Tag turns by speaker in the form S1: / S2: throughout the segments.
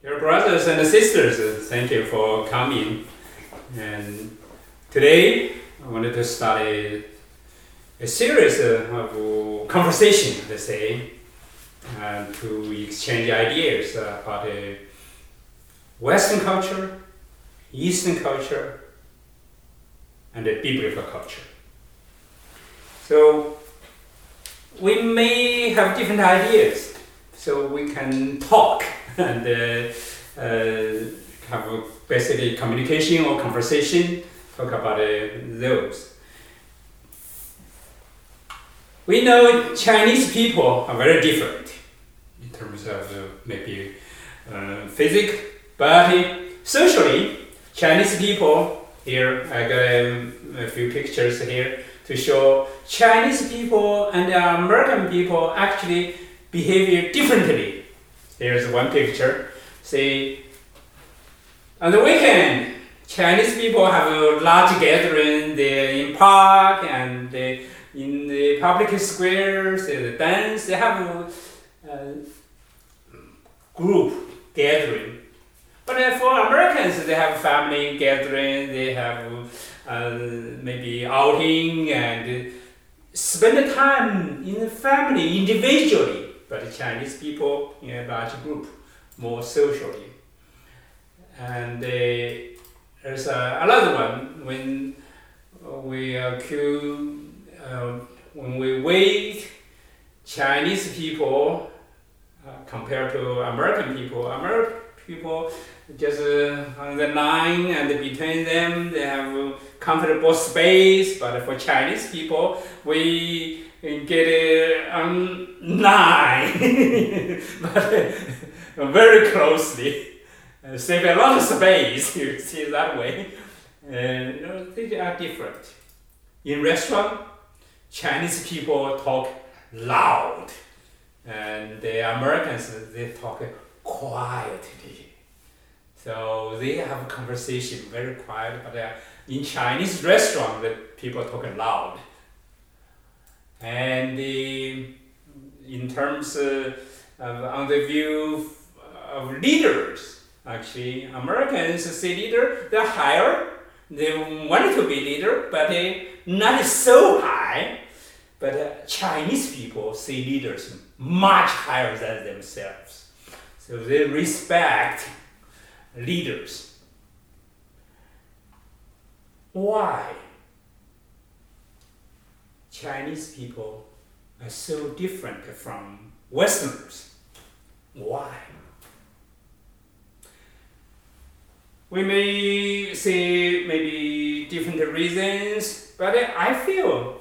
S1: Dear brothers and sisters, thank you for coming. And today I wanted to start a, a series of conversation, let's say, uh, to exchange ideas about uh, Western culture, Eastern culture, and the biblical culture. So we may have different ideas, so we can talk and uh, uh, have basically communication or conversation, talk about uh, those. We know Chinese people are very different in terms of uh, maybe uh, physics, but socially, Chinese people here, I got um, a few pictures here to show Chinese people and American people actually behave differently. Here's one picture. See, on the weekend, Chinese people have a large gathering there in park and they, in the public squares, they dance. They have a, a group gathering. But uh, for Americans, they have family gathering. They have uh, maybe outing and spend time in the family individually. But Chinese people in a large group, more socially. And uh, there's uh, another one when we uh, queue, uh, when we wait, Chinese people uh, compared to American people, American people just uh, on the line and between them they have comfortable space. But for Chinese people, we get on line, but very closely. Uh, save a lot of space, you see that way. And you know, they are different. In restaurant, Chinese people talk loud, and the Americans they talk quietly. So they have a conversation very quiet, but uh, in Chinese restaurant, the people talk loud. And the, in terms uh, of, on the view of leaders, actually, Americans see leader, they're higher. They want to be leader, but they not so high. But uh, Chinese people see leaders much higher than themselves. So they respect leaders. Why Chinese people are so different from Westerners? Why? We may say maybe different reasons, but I feel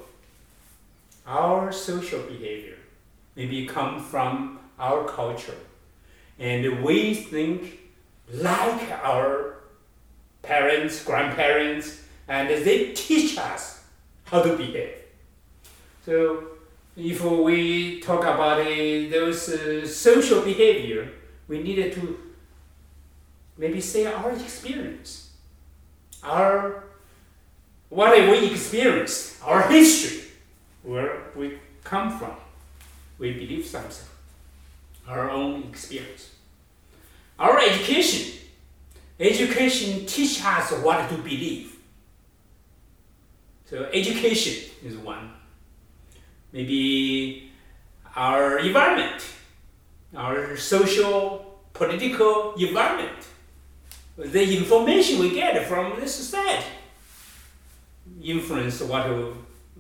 S1: our social behavior maybe come from our culture, and we think like our parents, grandparents, and they teach us how to behave. So if we talk about those uh, social behavior, we needed to maybe say our experience, our what we experienced, our history, where we come from. We believe something, our own experience. Our education, education teach us what to believe. So education is one. Maybe our environment, our social, political environment, the information we get from the society influence what uh,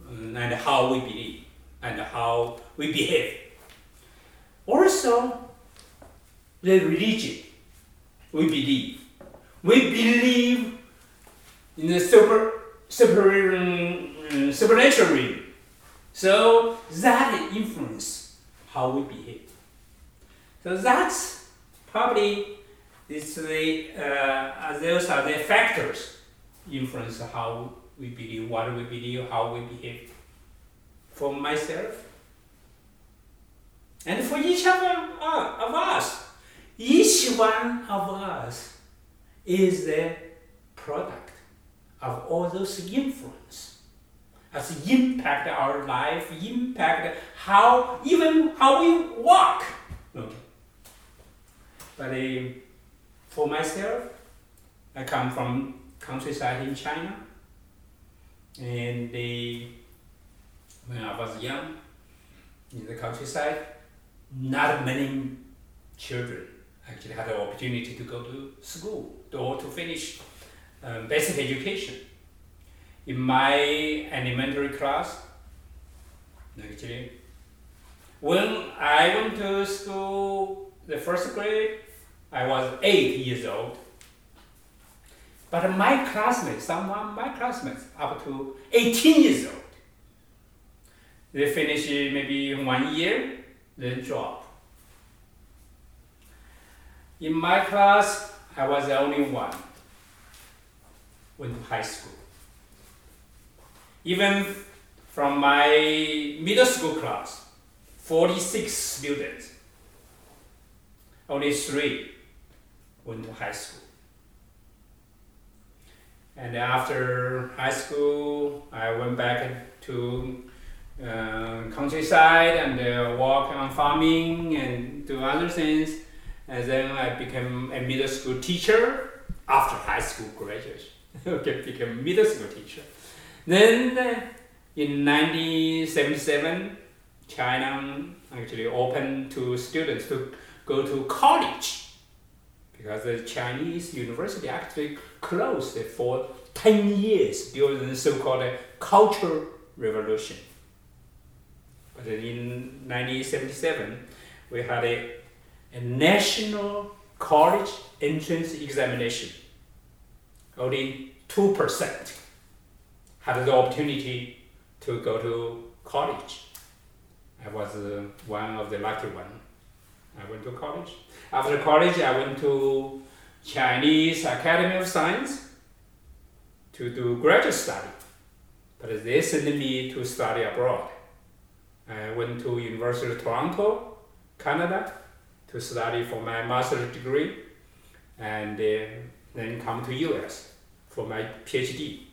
S1: and how we believe and how we behave. Also, the religion we believe. We believe in the super, super, um, supernatural. So that influence how we behave. So that's probably it's the uh, those are the factors influence how we believe, what we believe, how we behave. For myself, and for each of, uh, of us, each one of us is the product of all those influence. As impact our life, impact how even how we walk. Okay. But uh, for myself, I come from countryside in China, and they, when I was young, in the countryside, not many children actually had the opportunity to go to school or to finish um, basic education. In my elementary class, actually, when I went to school, the first grade, I was eight years old. But my classmates, some of my classmates, up to 18 years old, they finish maybe one year, then drop. In my class, I was the only one went to high school. Even from my middle school class, 46 students, only three went to high school. And after high school, I went back to uh, countryside and uh, work on farming and do other things. And then I became a middle school teacher after high school graduation. okay, became middle school teacher. Then in 1977, China actually opened to students to go to college because the Chinese university actually closed for 10 years during the so-called Cultural Revolution. But in 1977, we had a, a national college entrance examination. Only 2% had the opportunity to go to college. I was uh, one of the lucky ones. I went to college. After college, I went to Chinese Academy of Science to do graduate study. But they sent me to study abroad. I went to University of Toronto, Canada, to study for my master's degree, and uh, then come to US for my PhD.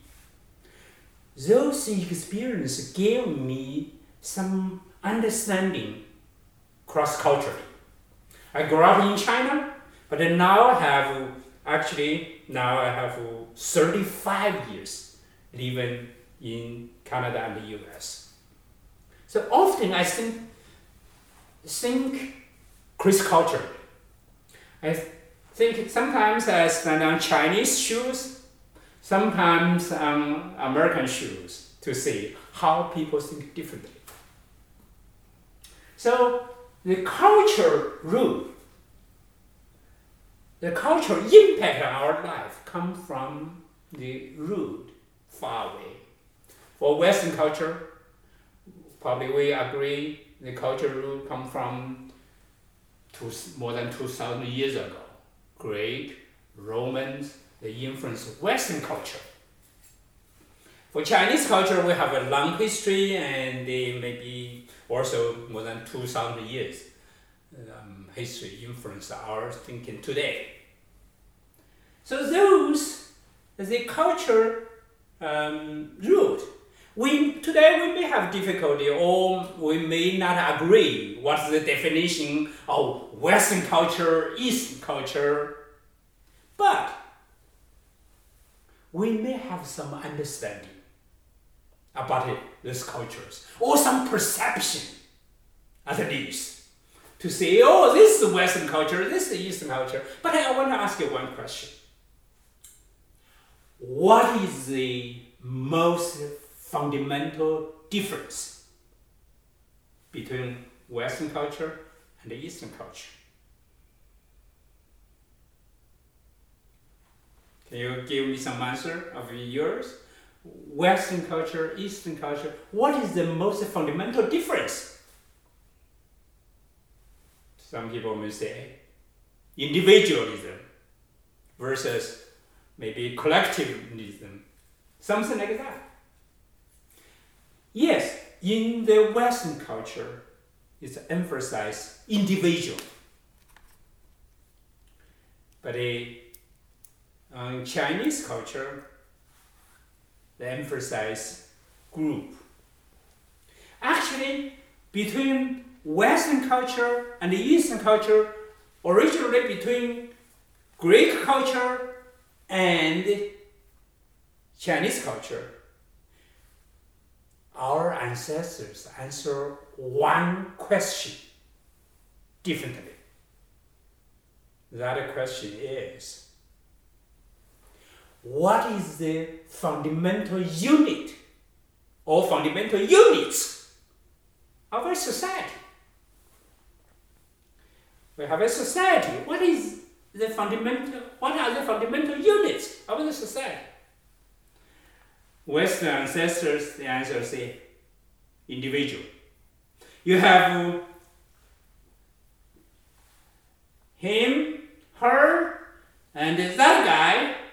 S1: Those experiences gave me some understanding cross-culturally. I grew up in China, but now I have actually now I have 35 years living in Canada and the US. So often I think think cross culture. I think sometimes I stand on Chinese shoes, sometimes on American shoes to see how people think differently. So the culture root, the cultural impact on our life come from the root far away. For Western culture, probably we agree the culture root come from two, more than 2,000 years ago. Greek, Romans, they influenced Western culture. For Chinese culture, we have a long history and maybe also more than 2,000 years um, history influence our thinking today. So those, the culture um, root, we, today we may have difficulty or we may not agree what's the definition of Western culture, Eastern culture, but we may have some understanding about it, these cultures, or some perception at least to say, oh, this is the Western culture, this is the Eastern culture. But I want to ask you one question. What is the most fundamental difference between Western culture and the Eastern culture? You give me some answer of yours? Western culture, Eastern culture, what is the most fundamental difference? Some people may say individualism versus maybe collectivism, something like that. Yes, in the Western culture, it's emphasized individual. But in uh, Chinese culture, they emphasize group. Actually, between Western culture and Eastern culture, originally between Greek culture and Chinese culture, our ancestors answer one question differently. That question is what is the fundamental unit or fundamental units of a society? We have a society. What is the fundamental, what are the fundamental units of the society? Western ancestors, the answer is individual. You have him, her, and that guy,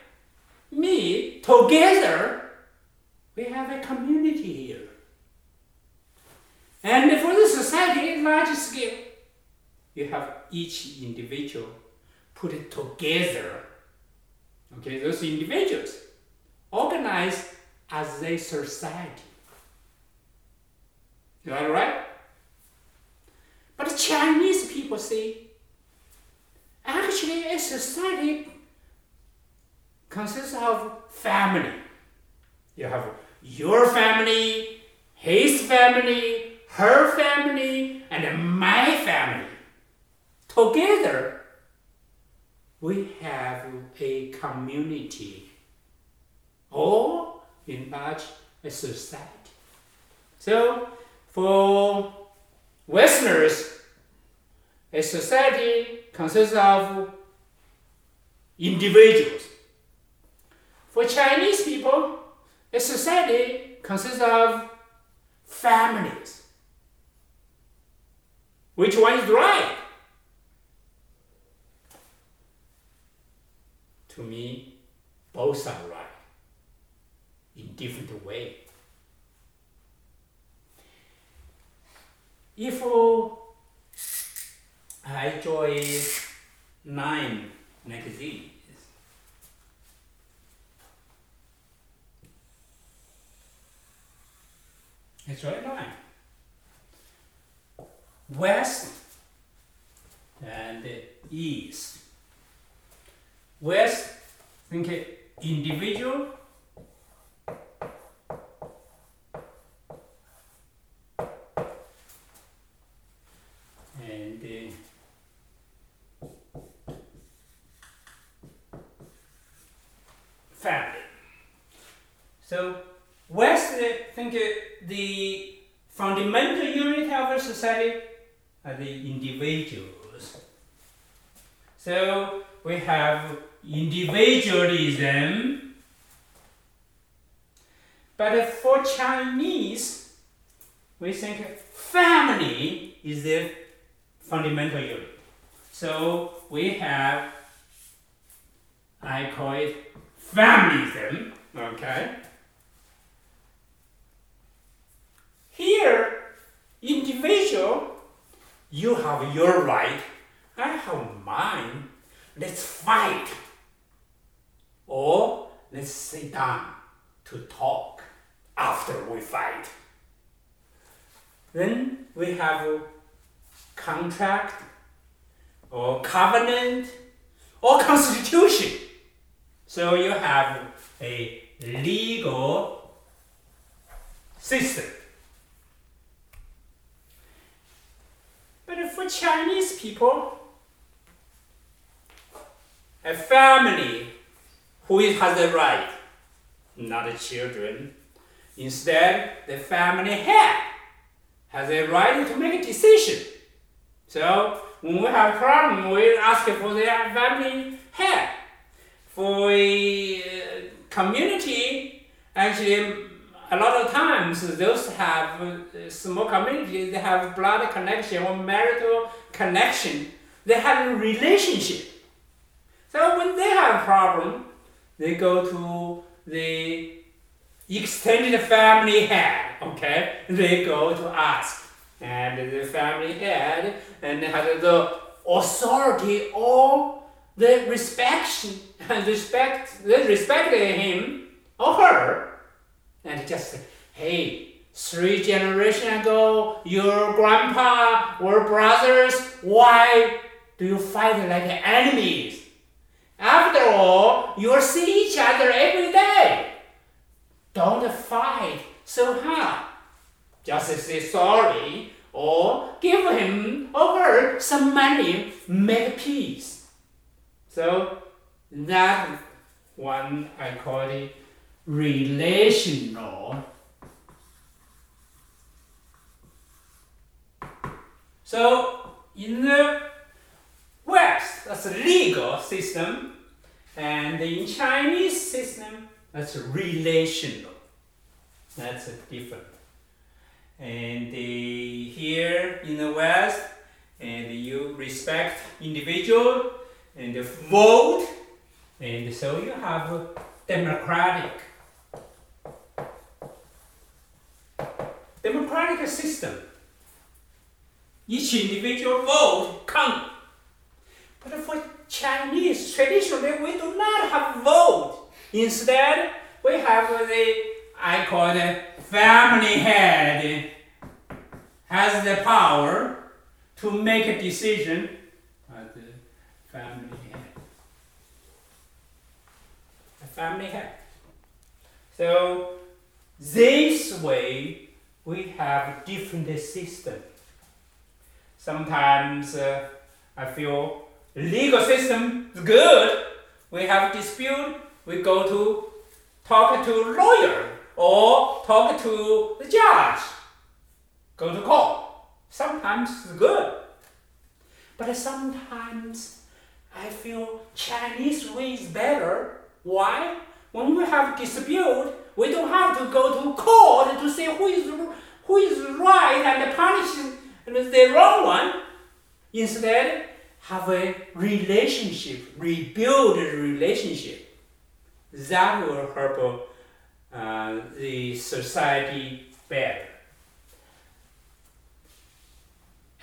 S1: me, together, we have a community here. And for the society, at large scale, you have each individual put it together. Okay, those individuals organize as a society. Is that right? But Chinese people say, actually, a society consists of family. You have your family, his family, her family, and my family. Together, we have a community or in large a society. So for Westerners, a society consists of individuals. For Chinese people, a society consists of families. Which one is right? To me, both are right in different way. If I join nine magazines, it's right nine. West and East. West, think individual And uh, family. So West think the fundamental unit of a society individuals. So we have individualism. But for Chinese, we think family is the fundamental unit. So we have, I call it familyism, okay? Here, individual, you have your right, I have mine. Let's fight. Or let's sit down to talk after we fight. Then we have a contract or covenant or constitution. So you have a legal system. But for Chinese people, a family who has the right, not the children. Instead, the family head has a right to make a decision. So when we have a problem, we ask for the family head. For a uh, community, actually a lot of times those have uh, small communities they have blood connection or marital connection. They have a relationship. So when they have a problem they go to the extended family head okay? They go to ask. And the family head and has the authority or the respect and respect they respect him or her and just say, hey, three generations ago, your grandpa were brothers. Why do you fight like enemies? After all, you see each other every day. Don't fight so hard. Just say sorry or give him or her some money, make peace. So that one I call it relational. So in the West, that's a legal system, and in Chinese system, that's relational. That's different. And the, here in the West, and you respect individual and vote, and so you have democratic democratic system. Each individual vote count. But for Chinese, traditionally we do not have vote. Instead, we have the I call the family head has the power to make a decision at the family head. The family head. So this way we have different system. Sometimes uh, I feel legal system is good. We have dispute, we go to talk to lawyer or talk to the judge. Go to court. Sometimes it's good. But sometimes I feel Chinese way is better. Why? When we have dispute, we don't have to go to court to say who is who is right and punish the wrong one. Instead, have a relationship, rebuild a relationship. That will help uh, the society better.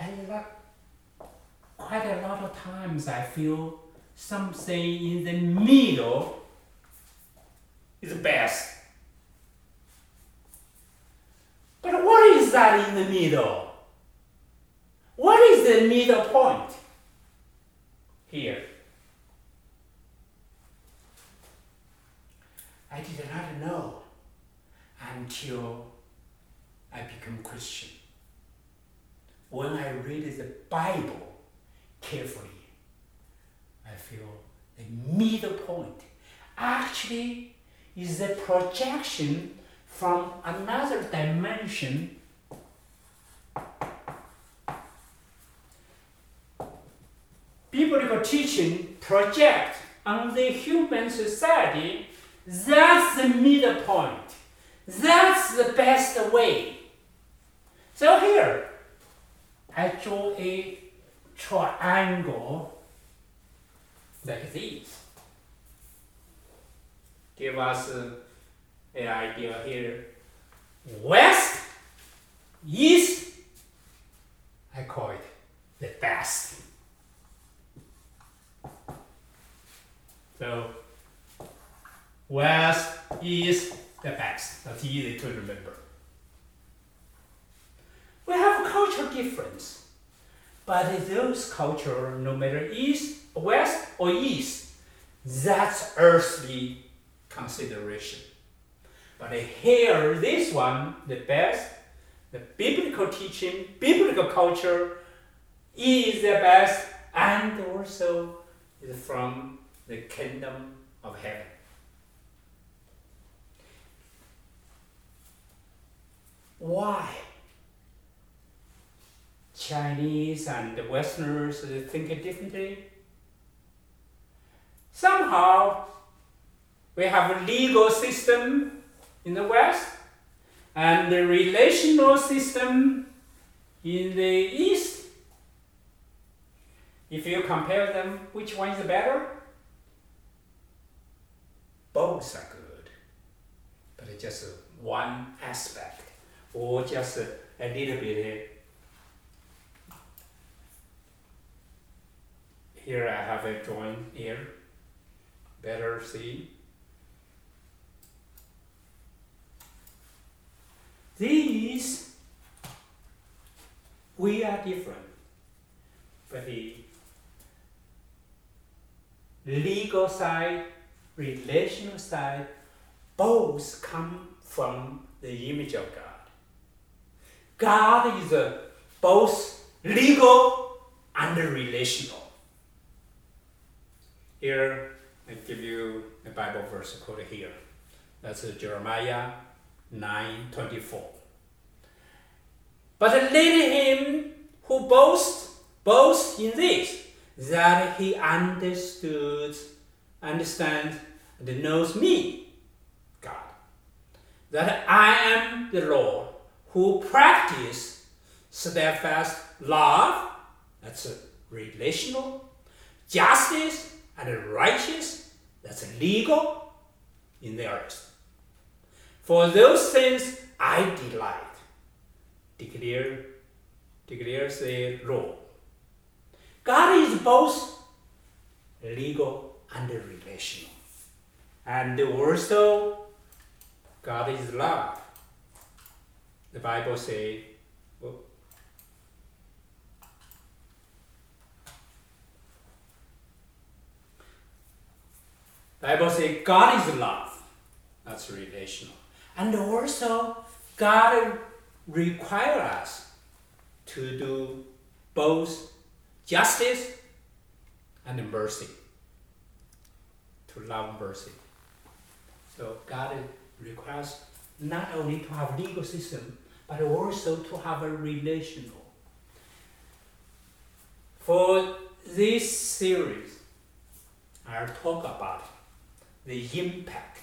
S1: And quite a lot of times I feel something in the middle is best. But what is that in the middle? What is the middle point here? I did not know until I became Christian. When I read the Bible carefully, I feel the middle point actually is the projection from another dimension biblical teaching project on the human society that's the middle point. That's the best way. So here i draw a triangle like this. Give us an idea here. West, East, I call it the best. So, West, East, the best. That's easy to remember. We have a cultural difference, but those culture, no matter East, West, or East, that's earthly consideration. But here, this one, the best, the biblical teaching, biblical culture is the best, and also is from the kingdom of heaven. Why? Chinese and the Westerners think differently. Somehow, we have a legal system in the West and the relational system in the East. If you compare them, which one is better? Both are good, but it's just one aspect or just a little bit. Here I have a drawing here. Better see. These, we are different. But the, legal side, relational side, both come from the image of God. God is uh, both legal and relational. Here, I give you a Bible verse quote here. That's Jeremiah 9 24. But let him who boasts boast in this, that he understood, understands, and knows me, God. That I am the Lord who practice steadfast love, that's relational, justice and righteous, that's legal in the earth. For those things I delight, declare, declares the Lord. God is both legal and relational. And also, God is love. The Bible says, oh, Bible says God is love. That's relational. And also, God requires us to do both justice and mercy. To love mercy. So God requires not only to have legal system, but also to have a relational. For this series, I'll talk about the impact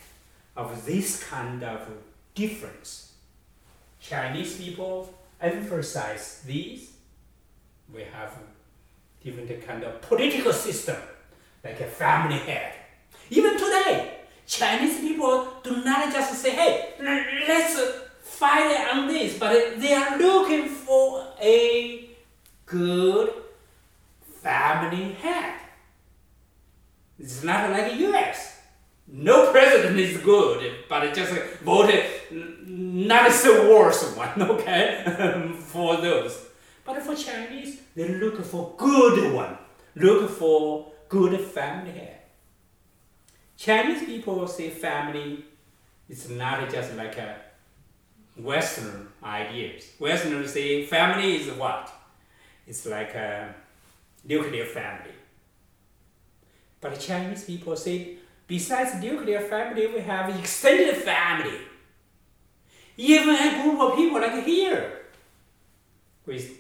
S1: of this kind of difference. Chinese people emphasize these. We have different kind of political system, like a family head. Even today, Chinese people do not just say, hey, let's fight on this, but they are looking for a good family head. It's not like the US. No president is good, but just voted not the worst one, okay, for those. But for Chinese, they look for good one, look for good family head. Chinese people say family is not just like a Western ideas. Westerners say family is what? It's like a nuclear family. But Chinese people say besides nuclear family, we have extended family. Even a group of people like here. With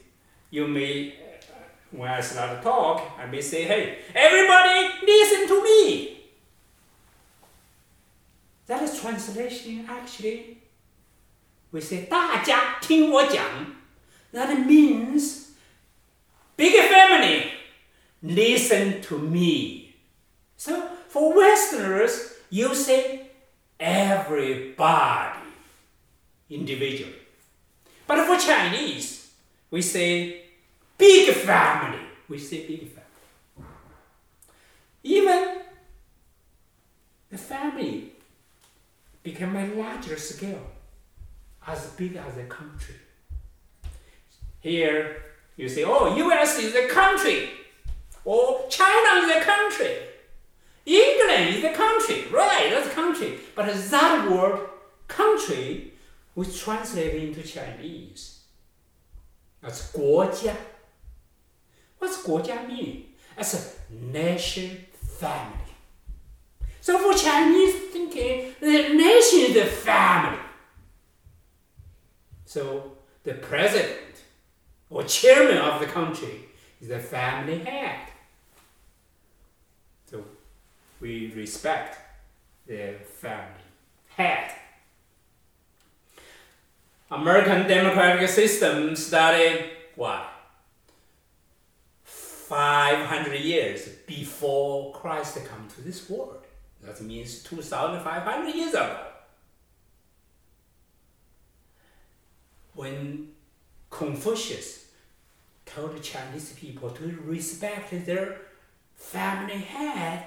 S1: you may, when I start to talk, I may say, hey, everybody listen to me. That is translation actually. We say 大家听我讲. That means big family, listen to me. So for Westerners, you say everybody individually. But for Chinese, we say big family. We say big family. Even the family became a larger scale, as big as a country. Here, you say, oh, US is a country, or China is a country, England is a country, right, that's a country. But that word, country, was translated into Chinese as 国家. What's 国家 mean? As a nation family. So for Chinese thinking, the nation is the family. So the president or chairman of the country is the family head. We respect the family head. American democratic system started what? 500 years before Christ come to this world. That means 2,500 years ago. When Confucius told Chinese people to respect their family head,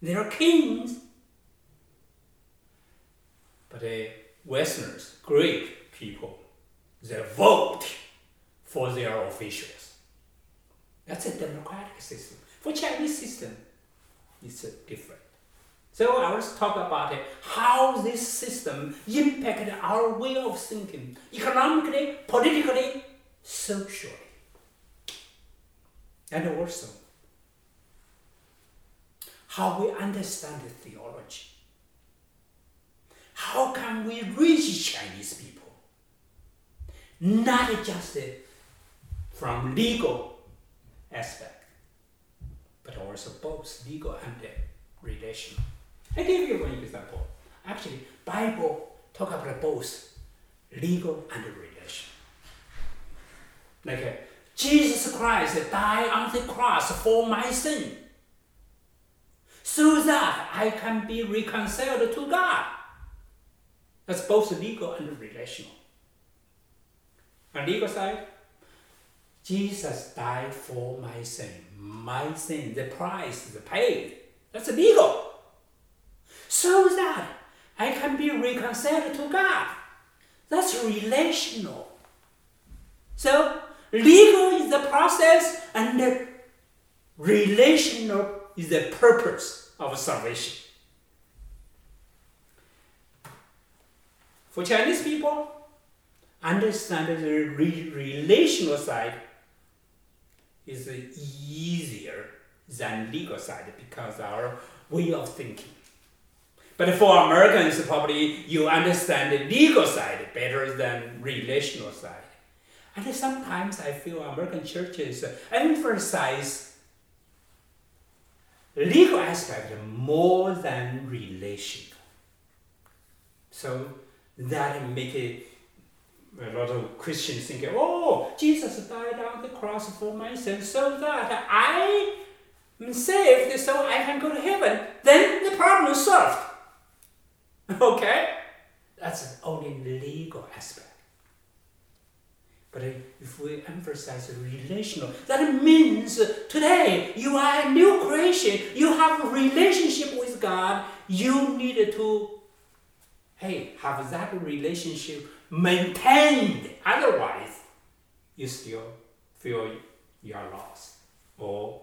S1: their kings, but the Westerners, Greek people, they vote for their officials. That's a democratic system. For Chinese system, is different. So I was talk about it, how this system impacted our way of thinking, economically, politically, socially, and also how we understand the theology. How can we reach Chinese people? Not just from legal aspect, but also both legal and relational. I give you one example. Actually, Bible talk about both legal and relational. Like uh, Jesus Christ died on the cross for my sin, so that I can be reconciled to God. That's both legal and relational. On legal side, Jesus died for my sin. My sin, the price is paid. That's legal so that I can be reconciled to God. That's relational. So, legal is the process, and the relational is the purpose of salvation. For Chinese people, understand the re- relational side is easier than legal side because our way of thinking. But for Americans, probably you understand the legal side better than relational side. And sometimes I feel American churches emphasize legal aspect more than relational. So that make it a lot of Christians think, oh, Jesus died on the cross for my sins so that I am saved so I can go to heaven. Then the problem is solved. Okay? That's only legal aspect. But if we emphasize relational, that means today you are a new creation. You have a relationship with God. You need to, hey, have that relationship maintained. Otherwise, you still feel you are lost or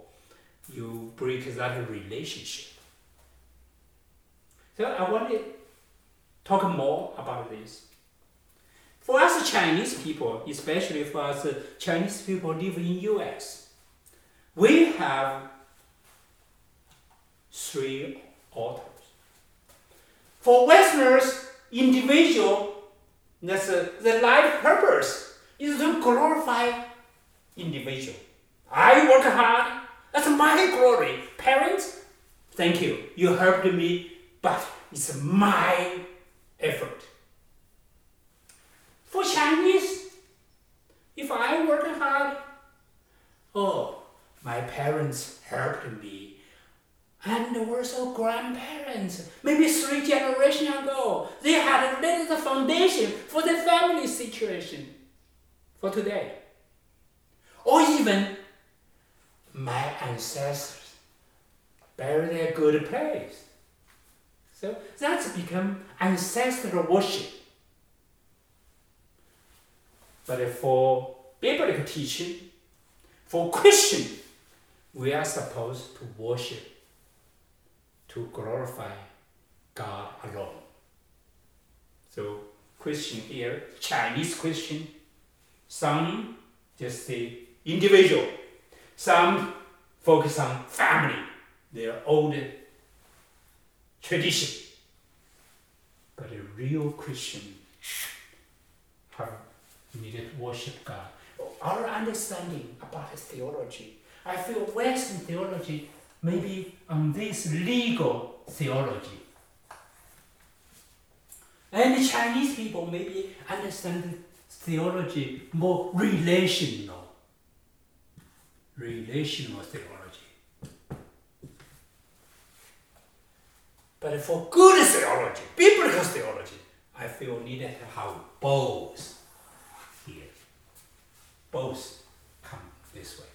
S1: you break that relationship. So I want to talk more about this. For us Chinese people, especially for us Chinese people live in US, we have three authors. For Westerners, individual, that's uh, the life purpose is to glorify individual. I work hard, that's my glory. Parents, thank you, you helped me, but it's my effort. For Chinese, if I work hard, oh, my parents helped me. And were also grandparents, maybe three generations ago, they had laid the foundation for the family situation for today. Or even my ancestors buried a good place. So that's become ancestral worship. But for biblical teaching, for Christian, we are supposed to worship, to glorify God alone. So Christian here, Chinese Christian, some just the individual, some focus on family, their old tradition. But a real Christian have needed to worship God. Our understanding about his theology, I feel Western theology maybe on this legal theology. And the Chinese people maybe understand theology more relational. Relational theology. But for good theology, biblical theology, I feel needed to have both. Both come this way.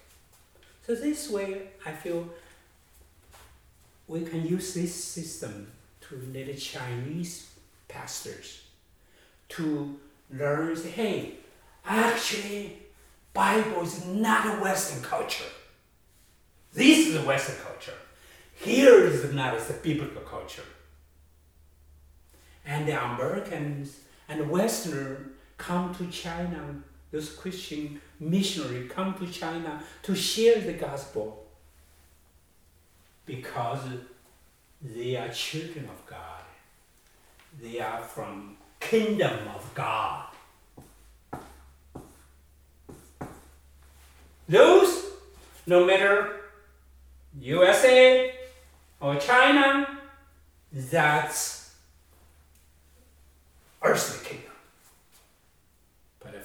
S1: So this way, I feel we can use this system to let the Chinese pastors to learn, say, hey, actually, Bible is not a Western culture. This is a Western culture. here is not a biblical culture. And the Americans and Westerners come to China, those Christian missionaries come to China to share the gospel because they are children of God. They are from kingdom of God. Those, no matter USA or China, that's earthly kingdom.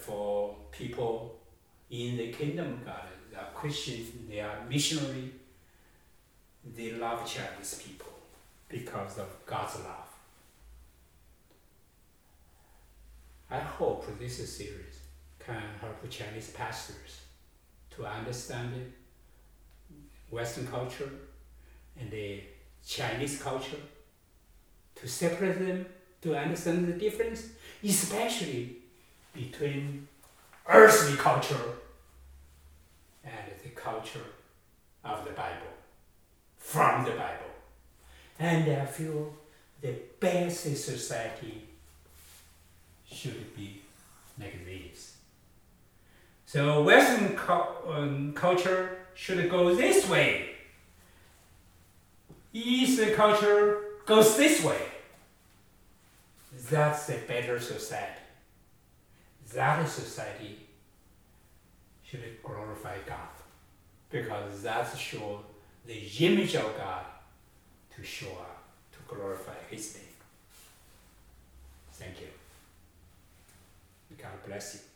S1: For people in the kingdom of God, they are Christians, they are missionary, they love Chinese people because of God's love. I hope this series can help Chinese pastors to understand Western culture and the Chinese culture, to separate them, to understand the difference, especially between earthly culture and the culture of the Bible, from the Bible. And I feel the best society should be like this. So Western um, culture should go this way. Eastern culture goes this way. That's a better society. That society should glorify God because that's show the image of God to show up, to glorify His name. Thank you. God bless you.